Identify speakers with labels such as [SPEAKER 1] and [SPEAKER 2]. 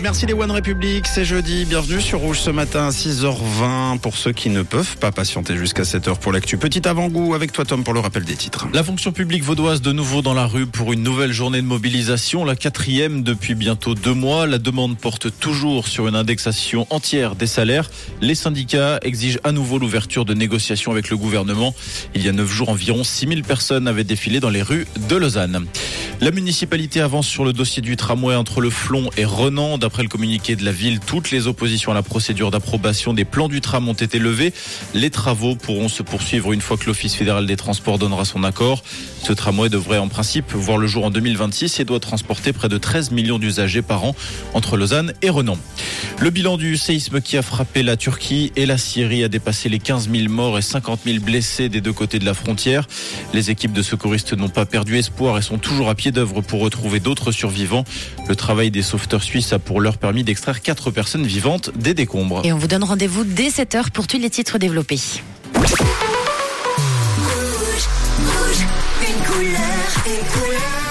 [SPEAKER 1] Merci les One Republic, c'est jeudi. Bienvenue sur Rouge ce matin à 6h20 pour ceux qui ne peuvent pas patienter jusqu'à 7h pour l'actu. Petit avant-goût avec toi Tom pour le rappel des titres.
[SPEAKER 2] La fonction publique vaudoise de nouveau dans la rue pour une nouvelle journée de mobilisation, la quatrième depuis bientôt deux mois. La demande porte toujours sur une indexation entière des salaires. Les syndicats exigent à nouveau l'ouverture de négociations avec le gouvernement. Il y a neuf jours, environ 6000 personnes avaient défilé dans les rues de Lausanne. La municipalité avance sur le dossier du tramway entre le Flon et Renan. D'après le communiqué de la ville, toutes les oppositions à la procédure d'approbation des plans du tram ont été levées. Les travaux pourront se poursuivre une fois que l'Office fédéral des transports donnera son accord. Ce tramway devrait en principe voir le jour en 2026 et doit transporter près de 13 millions d'usagers par an entre Lausanne et Renan. Le bilan du séisme qui a frappé la Turquie et la Syrie a dépassé les 15 000 morts et 50 000 blessés des deux côtés de la frontière. Les équipes de secouristes n'ont pas perdu espoir et sont toujours à pied d'œuvre pour retrouver d'autres survivants. Le travail des sauveteurs suisses a pour l'heure permis d'extraire quatre personnes vivantes des décombres.
[SPEAKER 3] Et on vous donne rendez-vous dès 7h pour tous les titres développés.
[SPEAKER 4] Rouge, rouge, une couleur, une couleur.